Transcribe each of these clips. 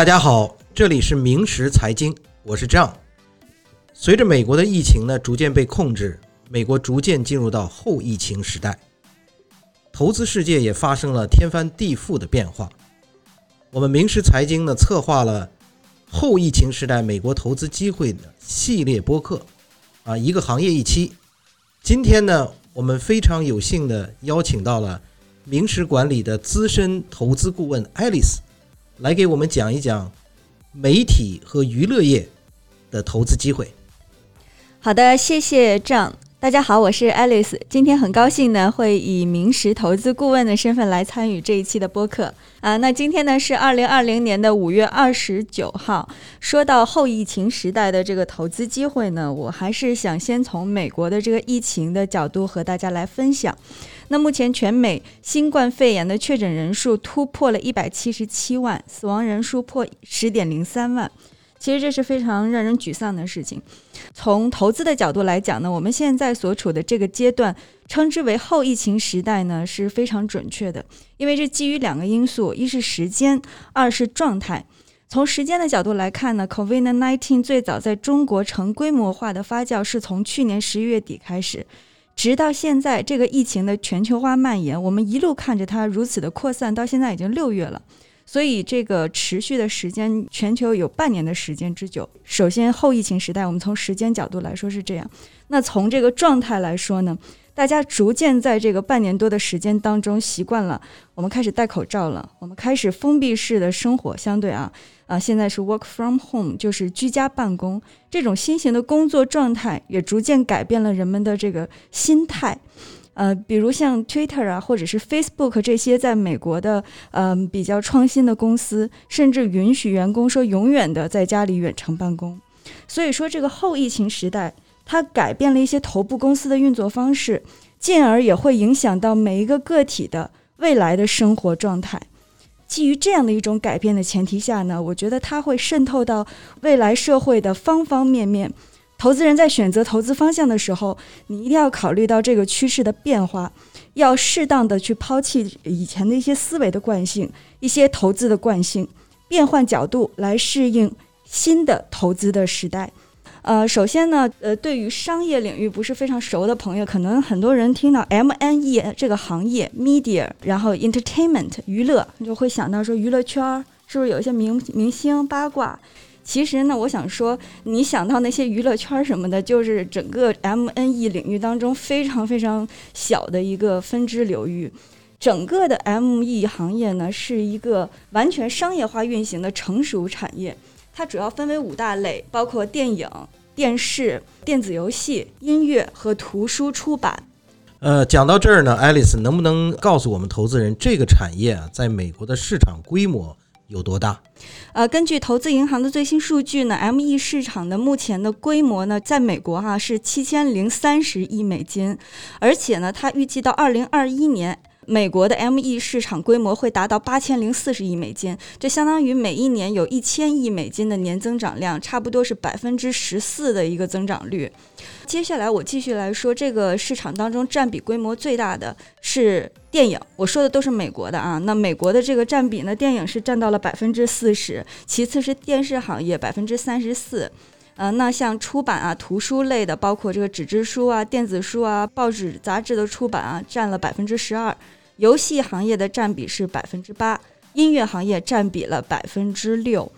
大家好，这里是明时财经，我是张。随着美国的疫情呢逐渐被控制，美国逐渐进入到后疫情时代，投资世界也发生了天翻地覆的变化。我们明时财经呢策划了后疫情时代美国投资机会的系列播客，啊，一个行业一期。今天呢，我们非常有幸的邀请到了明时管理的资深投资顾问爱丽丝。来给我们讲一讲媒体和娱乐业的投资机会。好的，谢谢郑。大家好，我是 Alice。今天很高兴呢，会以明石投资顾问的身份来参与这一期的播客啊。那今天呢是二零二零年的五月二十九号。说到后疫情时代的这个投资机会呢，我还是想先从美国的这个疫情的角度和大家来分享。那目前全美新冠肺炎的确诊人数突破了一百七十七万，死亡人数破十点零三万，其实这是非常让人沮丧的事情。从投资的角度来讲呢，我们现在所处的这个阶段，称之为后疫情时代呢是非常准确的，因为这基于两个因素：一是时间，二是状态。从时间的角度来看呢，COVID-19 最早在中国成规模化的发酵是从去年十一月底开始。直到现在，这个疫情的全球化蔓延，我们一路看着它如此的扩散，到现在已经六月了，所以这个持续的时间，全球有半年的时间之久。首先，后疫情时代，我们从时间角度来说是这样。那从这个状态来说呢？大家逐渐在这个半年多的时间当中习惯了，我们开始戴口罩了，我们开始封闭式的生活，相对啊啊，现在是 work from home，就是居家办公这种新型的工作状态，也逐渐改变了人们的这个心态。呃，比如像 Twitter 啊，或者是 Facebook 这些在美国的嗯比较创新的公司，甚至允许员工说永远的在家里远程办公。所以说，这个后疫情时代。它改变了一些头部公司的运作方式，进而也会影响到每一个个体的未来的生活状态。基于这样的一种改变的前提下呢，我觉得它会渗透到未来社会的方方面面。投资人在选择投资方向的时候，你一定要考虑到这个趋势的变化，要适当的去抛弃以前的一些思维的惯性、一些投资的惯性，变换角度来适应新的投资的时代。呃，首先呢，呃，对于商业领域不是非常熟的朋友，可能很多人听到 M N E 这个行业，media，然后 entertainment 娱乐，就会想到说娱乐圈是不是有一些明明星八卦？其实呢，我想说，你想到那些娱乐圈什么的，就是整个 M N E 领域当中非常非常小的一个分支流域。整个的 M E 行业呢，是一个完全商业化运行的成熟产业。它主要分为五大类，包括电影、电视、电子游戏、音乐和图书出版。呃，讲到这儿呢，爱丽丝能不能告诉我们投资人，这个产业啊，在美国的市场规模有多大？呃，根据投资银行的最新数据呢，M.E 市场的目前的规模呢，在美国哈是七千零三十亿美金，而且呢，它预计到二零二一年。美国的 M.E 市场规模会达到八千零四十亿美金，这相当于每一年有一千亿美金的年增长量，差不多是百分之十四的一个增长率。接下来我继续来说，这个市场当中占比规模最大的是电影，我说的都是美国的啊。那美国的这个占比呢，电影是占到了百分之四十，其次是电视行业百分之三十四。呃，那像出版啊、图书类的，包括这个纸质书啊、电子书啊、报纸、杂志的出版啊，占了百分之十二。游戏行业的占比是百分之八，音乐行业占比了百分之六。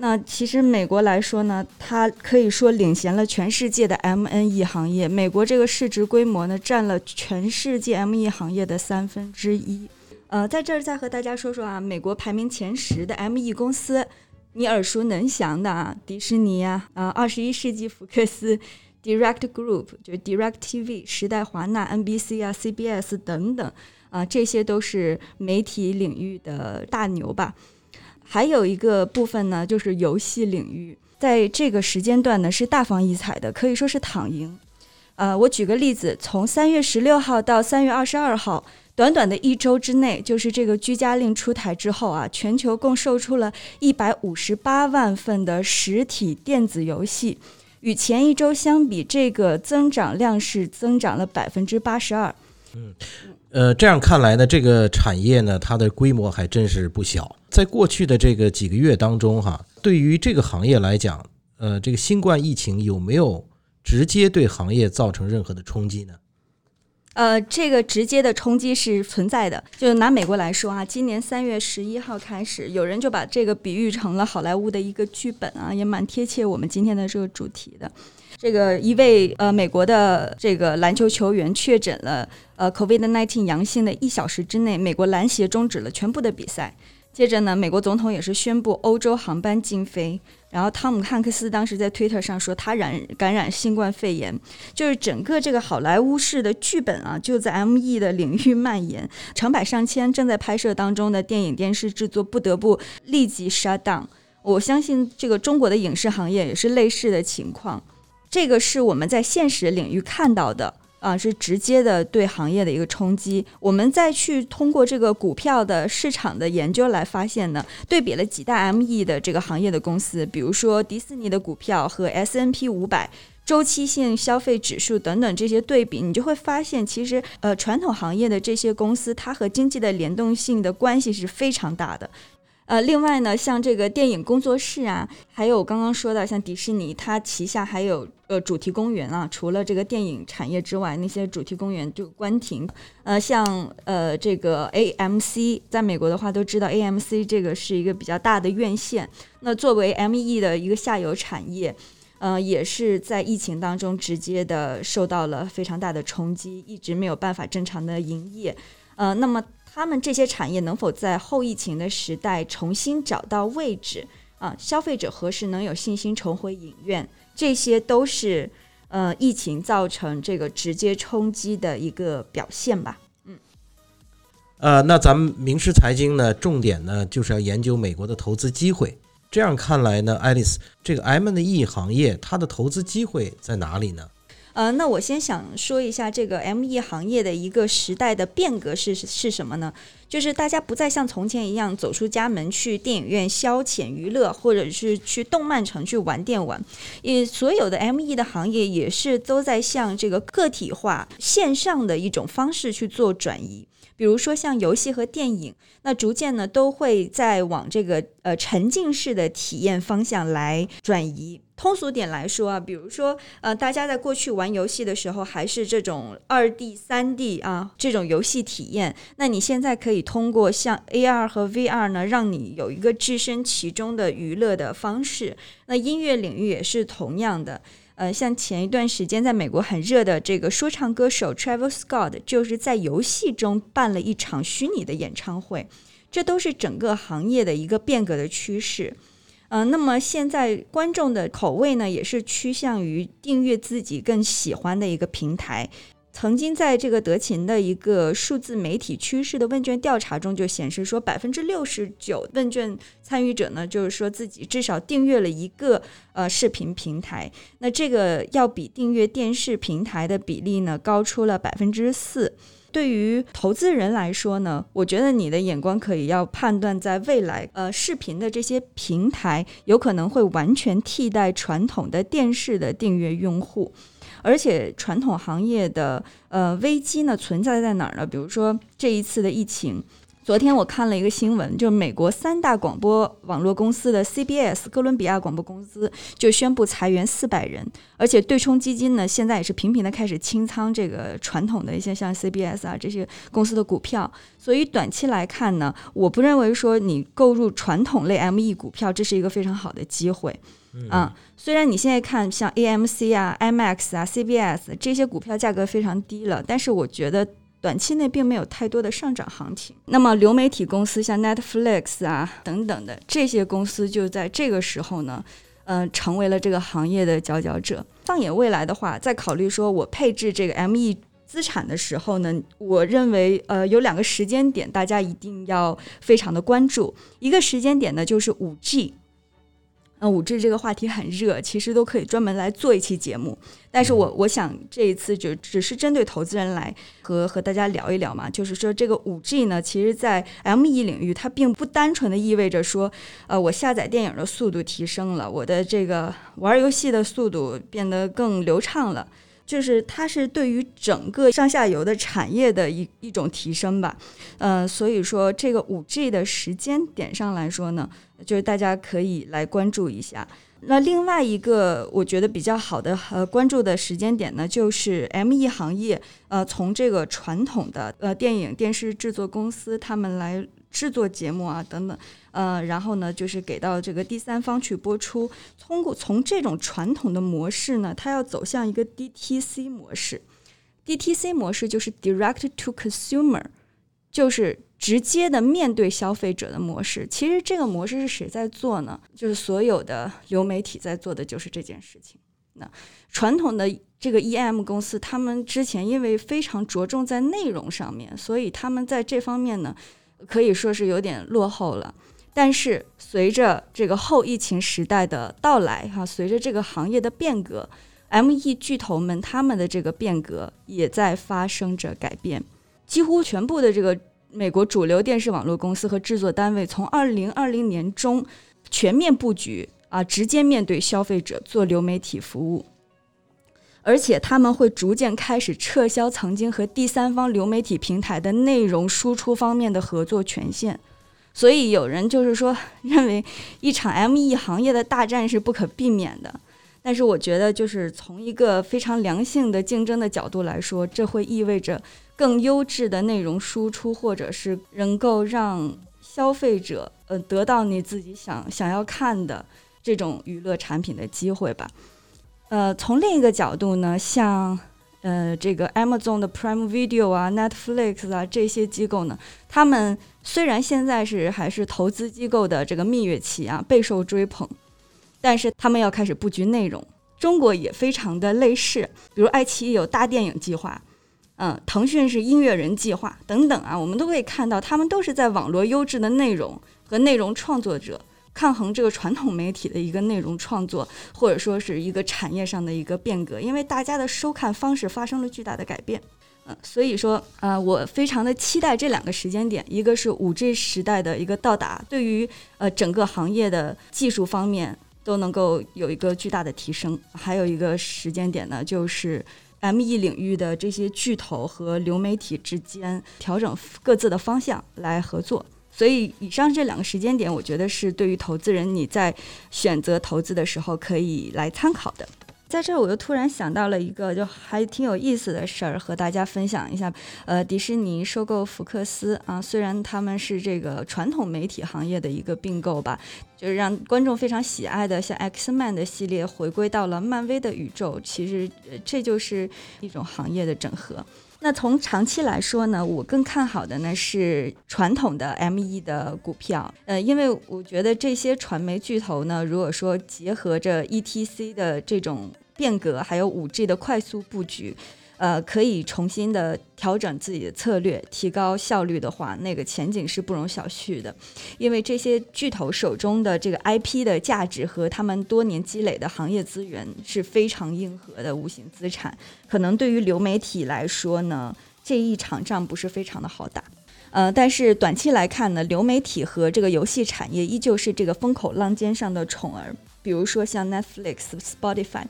那其实美国来说呢，它可以说领先了全世界的 M N E 行业。美国这个市值规模呢，占了全世界 M E 行业的三分之一。呃，在这儿再和大家说说啊，美国排名前十的 M E 公司，你耳熟能详的啊，迪士尼啊，啊，二十一世纪福克斯，Direct Group 就是 Direct TV，时代华纳，N B C 啊，C B S 等等。啊，这些都是媒体领域的大牛吧？还有一个部分呢，就是游戏领域，在这个时间段呢是大放异彩的，可以说是躺赢。呃，我举个例子，从三月十六号到三月二十二号，短短的一周之内，就是这个居家令出台之后啊，全球共售出了一百五十八万份的实体电子游戏，与前一周相比，这个增长量是增长了百分之八十二。嗯。呃，这样看来呢，这个产业呢，它的规模还真是不小。在过去的这个几个月当中，哈，对于这个行业来讲，呃，这个新冠疫情有没有直接对行业造成任何的冲击呢？呃，这个直接的冲击是存在的。就拿美国来说啊，今年三月十一号开始，有人就把这个比喻成了好莱坞的一个剧本啊，也蛮贴切我们今天的这个主题的。这个一位呃美国的这个篮球球员确诊了呃 COVID-19 阳性的一小时之内，美国篮协终止了全部的比赛。接着呢，美国总统也是宣布欧洲航班禁飞。然后汤姆汉克斯当时在推特上说他染感染新冠肺炎，就是整个这个好莱坞式的剧本啊，就在 M E 的领域蔓延，成百上千正在拍摄当中的电影电视制作不得不立即 shut down。我相信这个中国的影视行业也是类似的情况，这个是我们在现实领域看到的。啊，是直接的对行业的一个冲击。我们再去通过这个股票的市场的研究来发现呢，对比了几大 ME 的这个行业的公司，比如说迪士尼的股票和 S N P 五百周期性消费指数等等这些对比，你就会发现，其实呃传统行业的这些公司，它和经济的联动性的关系是非常大的。呃，另外呢，像这个电影工作室啊，还有刚刚说的像迪士尼，它旗下还有呃主题公园啊。除了这个电影产业之外，那些主题公园就关停。呃，像呃这个 AMC，在美国的话都知道，AMC 这个是一个比较大的院线。那作为 ME 的一个下游产业，呃，也是在疫情当中直接的受到了非常大的冲击，一直没有办法正常的营业。呃，那么。他们这些产业能否在后疫情的时代重新找到位置啊？消费者何时能有信心重回影院？这些都是呃疫情造成这个直接冲击的一个表现吧。嗯，呃，那咱们明师财经呢，重点呢就是要研究美国的投资机会。这样看来呢，爱丽丝，这个 M&E 行业它的投资机会在哪里呢？呃，那我先想说一下这个 M E 行业的一个时代的变革是是什么呢？就是大家不再像从前一样走出家门去电影院消遣娱乐，或者是去动漫城去玩电玩，也所有的 M E 的行业也是都在向这个个体化线上的一种方式去做转移。比如说像游戏和电影，那逐渐呢都会在往这个呃沉浸式的体验方向来转移。通俗点来说啊，比如说，呃，大家在过去玩游戏的时候，还是这种二 D、三 D 啊这种游戏体验，那你现在可以通过像 AR 和 VR 呢，让你有一个置身其中的娱乐的方式。那音乐领域也是同样的，呃，像前一段时间在美国很热的这个说唱歌手 Travis Scott，就是在游戏中办了一场虚拟的演唱会，这都是整个行业的一个变革的趋势。嗯，那么现在观众的口味呢，也是趋向于订阅自己更喜欢的一个平台。曾经在这个德勤的一个数字媒体趋势的问卷调查中就显示说，百分之六十九问卷参与者呢，就是说自己至少订阅了一个呃视频平台。那这个要比订阅电视平台的比例呢，高出了百分之四。对于投资人来说呢，我觉得你的眼光可以要判断，在未来，呃，视频的这些平台有可能会完全替代传统的电视的订阅用户，而且传统行业的呃危机呢存在在哪儿呢？比如说这一次的疫情。昨天我看了一个新闻，就是美国三大广播网络公司的 CBS 哥伦比亚广播公司就宣布裁员四百人，而且对冲基金呢现在也是频频的开始清仓这个传统的一些像 CBS 啊这些公司的股票。所以短期来看呢，我不认为说你购入传统类 ME 股票这是一个非常好的机会。啊，虽然你现在看像 AMC 啊、IMAX 啊、CBS 这些股票价格非常低了，但是我觉得。短期内并没有太多的上涨行情。那么流媒体公司像 Netflix 啊等等的这些公司，就在这个时候呢，嗯，成为了这个行业的佼佼者。放眼未来的话，在考虑说我配置这个 ME 资产的时候呢，我认为呃有两个时间点，大家一定要非常的关注。一个时间点呢，就是五 G。嗯，五 G 这个话题很热，其实都可以专门来做一期节目。但是我我想这一次就只是针对投资人来和和大家聊一聊嘛，就是说这个五 G 呢，其实在 M E 领域，它并不单纯的意味着说，呃，我下载电影的速度提升了，我的这个玩游戏的速度变得更流畅了。就是它是对于整个上下游的产业的一一种提升吧。呃，所以说这个五 G 的时间点上来说呢，就是大家可以来关注一下。那另外一个我觉得比较好的呃关注的时间点呢，就是 M E 行业呃从这个传统的呃电影电视制作公司他们来制作节目啊等等。呃，然后呢，就是给到这个第三方去播出。通过从这种传统的模式呢，它要走向一个 DTC 模式。DTC 模式就是 Direct to Consumer，就是直接的面对消费者的模式。其实这个模式是谁在做呢？就是所有的流媒体在做的就是这件事情。那传统的这个 EM 公司，他们之前因为非常着重在内容上面，所以他们在这方面呢，可以说是有点落后了。但是随着这个后疫情时代的到来，哈，随着这个行业的变革，M E 巨头们他们的这个变革也在发生着改变。几乎全部的这个美国主流电视网络公司和制作单位，从二零二零年中全面布局啊，直接面对消费者做流媒体服务，而且他们会逐渐开始撤销曾经和第三方流媒体平台的内容输出方面的合作权限。所以有人就是说，认为一场 M E 行业的大战是不可避免的。但是我觉得，就是从一个非常良性的竞争的角度来说，这会意味着更优质的内容输出，或者是能够让消费者呃得到你自己想想要看的这种娱乐产品的机会吧。呃，从另一个角度呢，像。呃，这个 Amazon 的 Prime Video 啊，Netflix 啊，这些机构呢，他们虽然现在是还是投资机构的这个蜜月期啊，备受追捧，但是他们要开始布局内容。中国也非常的类似，比如爱奇艺有大电影计划，嗯，腾讯是音乐人计划等等啊，我们都可以看到，他们都是在网络优质的内容和内容创作者。抗衡这个传统媒体的一个内容创作，或者说是一个产业上的一个变革，因为大家的收看方式发生了巨大的改变，嗯，所以说，呃，我非常的期待这两个时间点，一个是五 G 时代的一个到达，对于呃整个行业的技术方面都能够有一个巨大的提升，还有一个时间点呢，就是 M E 领域的这些巨头和流媒体之间调整各自的方向来合作。所以，以上这两个时间点，我觉得是对于投资人你在选择投资的时候可以来参考的。在这，我又突然想到了一个就还挺有意思的事儿，和大家分享一下。呃，迪士尼收购福克斯啊，虽然他们是这个传统媒体行业的一个并购吧，就是让观众非常喜爱的像 X Man 的系列回归到了漫威的宇宙，其实这就是一种行业的整合。那从长期来说呢，我更看好的呢是传统的 M E 的股票，呃，因为我觉得这些传媒巨头呢，如果说结合着 E T C 的这种变革，还有五 G 的快速布局。呃，可以重新的调整自己的策略，提高效率的话，那个前景是不容小觑的。因为这些巨头手中的这个 IP 的价值和他们多年积累的行业资源是非常硬核的无形资产。可能对于流媒体来说呢，这一场仗不是非常的好打。呃，但是短期来看呢，流媒体和这个游戏产业依旧是这个风口浪尖上的宠儿。比如说像 Netflix、Spotify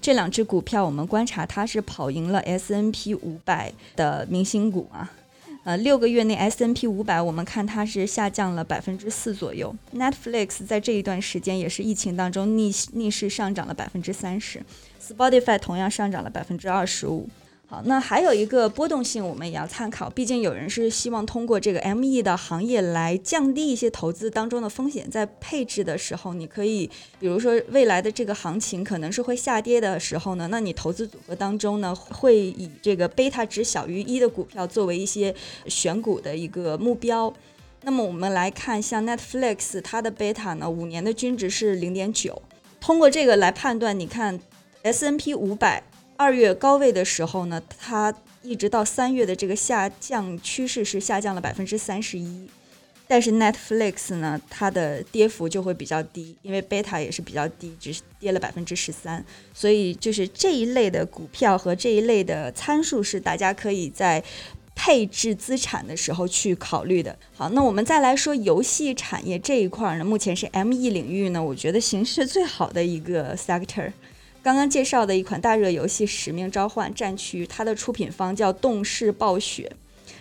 这两只股票，我们观察它是跑赢了 S N P 五百的明星股啊。呃，六个月内 S N P 五百我们看它是下降了百分之四左右。Netflix 在这一段时间也是疫情当中逆逆势上涨了百分之三十，Spotify 同样上涨了百分之二十五。好，那还有一个波动性，我们也要参考。毕竟有人是希望通过这个 M E 的行业来降低一些投资当中的风险，在配置的时候，你可以，比如说未来的这个行情可能是会下跌的时候呢，那你投资组合当中呢，会以这个贝塔值小于一的股票作为一些选股的一个目标。那么我们来看，像 Netflix，它的贝塔呢，五年的均值是零点九。通过这个来判断，你看 S N P 五百。二月高位的时候呢，它一直到三月的这个下降趋势是下降了百分之三十一，但是 Netflix 呢，它的跌幅就会比较低，因为贝塔也是比较低，只是跌了百分之十三，所以就是这一类的股票和这一类的参数是大家可以在配置资产的时候去考虑的。好，那我们再来说游戏产业这一块呢，目前是 M E 领域呢，我觉得形势最好的一个 sector。刚刚介绍的一款大热游戏《使命召唤：战区》，它的出品方叫动视暴雪。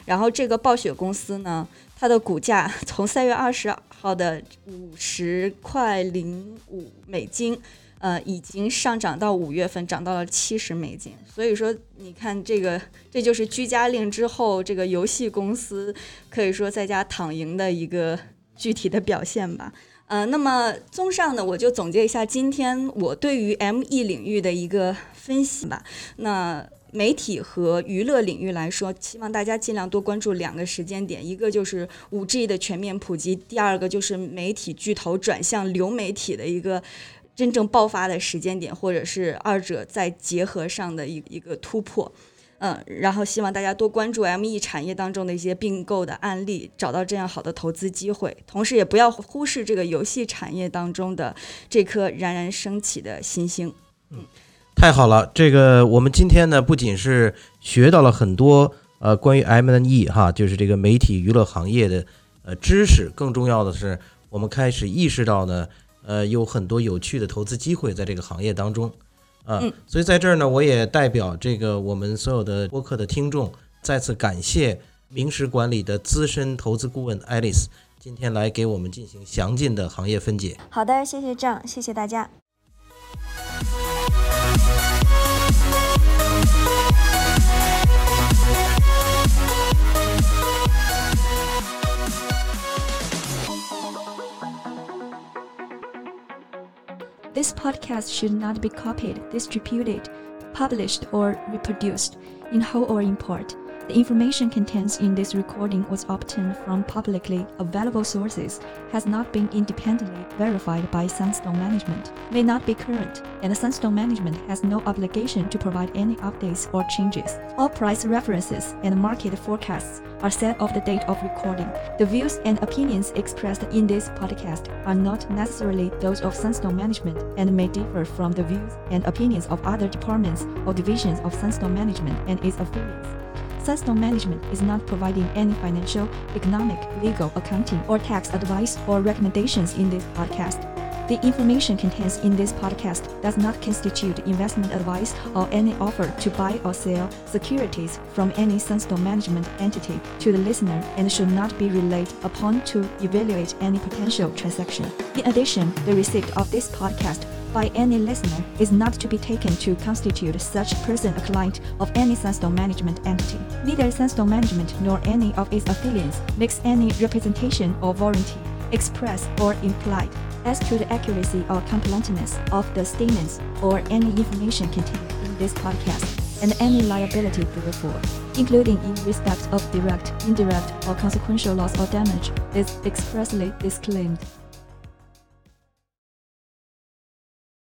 然后这个暴雪公司呢，它的股价从三月二十号的五十块零五美金，呃，已经上涨到五月份涨到了七十美金。所以说，你看这个，这就是居家令之后这个游戏公司可以说在家躺赢的一个具体的表现吧。呃，那么综上呢，我就总结一下今天我对于 M E 领域的一个分析吧。那媒体和娱乐领域来说，希望大家尽量多关注两个时间点，一个就是五 G 的全面普及，第二个就是媒体巨头转向流媒体的一个真正爆发的时间点，或者是二者在结合上的一一个突破。嗯，然后希望大家多关注 M E 产业当中的一些并购的案例，找到这样好的投资机会，同时也不要忽视这个游戏产业当中的这颗冉冉升起的新星。嗯。太好了，这个我们今天呢，不仅是学到了很多呃关于 M&E 哈，就是这个媒体娱乐行业的呃知识，更重要的是，我们开始意识到呢，呃，有很多有趣的投资机会在这个行业当中啊。所以在这儿呢，我也代表这个我们所有的播客的听众，再次感谢明石管理的资深投资顾问 Alice 今天来给我们进行详尽的行业分解。好的，谢谢张，谢谢大家。Podcast should not be copied, distributed, published, or reproduced in whole or in part. The information contained in this recording was obtained from publicly available sources, has not been independently verified by Sunstone Management, may not be current, and Sunstone Management has no obligation to provide any updates or changes. All price references and market forecasts are set of the date of recording. The views and opinions expressed in this podcast are not necessarily those of Sunstone Management and may differ from the views and opinions of other departments or divisions of Sunstone Management and its affiliates. Sunstone Management is not providing any financial, economic, legal, accounting, or tax advice or recommendations in this podcast. The information contained in this podcast does not constitute investment advice or any offer to buy or sell securities from any Sunstone Management entity to the listener and should not be relied upon to evaluate any potential transaction. In addition, the receipt of this podcast by any listener is not to be taken to constitute such person a client of any Sunstone management entity. Neither Sunstone management nor any of its affiliates makes any representation or warranty, express or implied, as to the accuracy or completeness of the statements or any information contained in this podcast, and any liability therefore, including in respect of direct, indirect, or consequential loss or damage, is expressly disclaimed.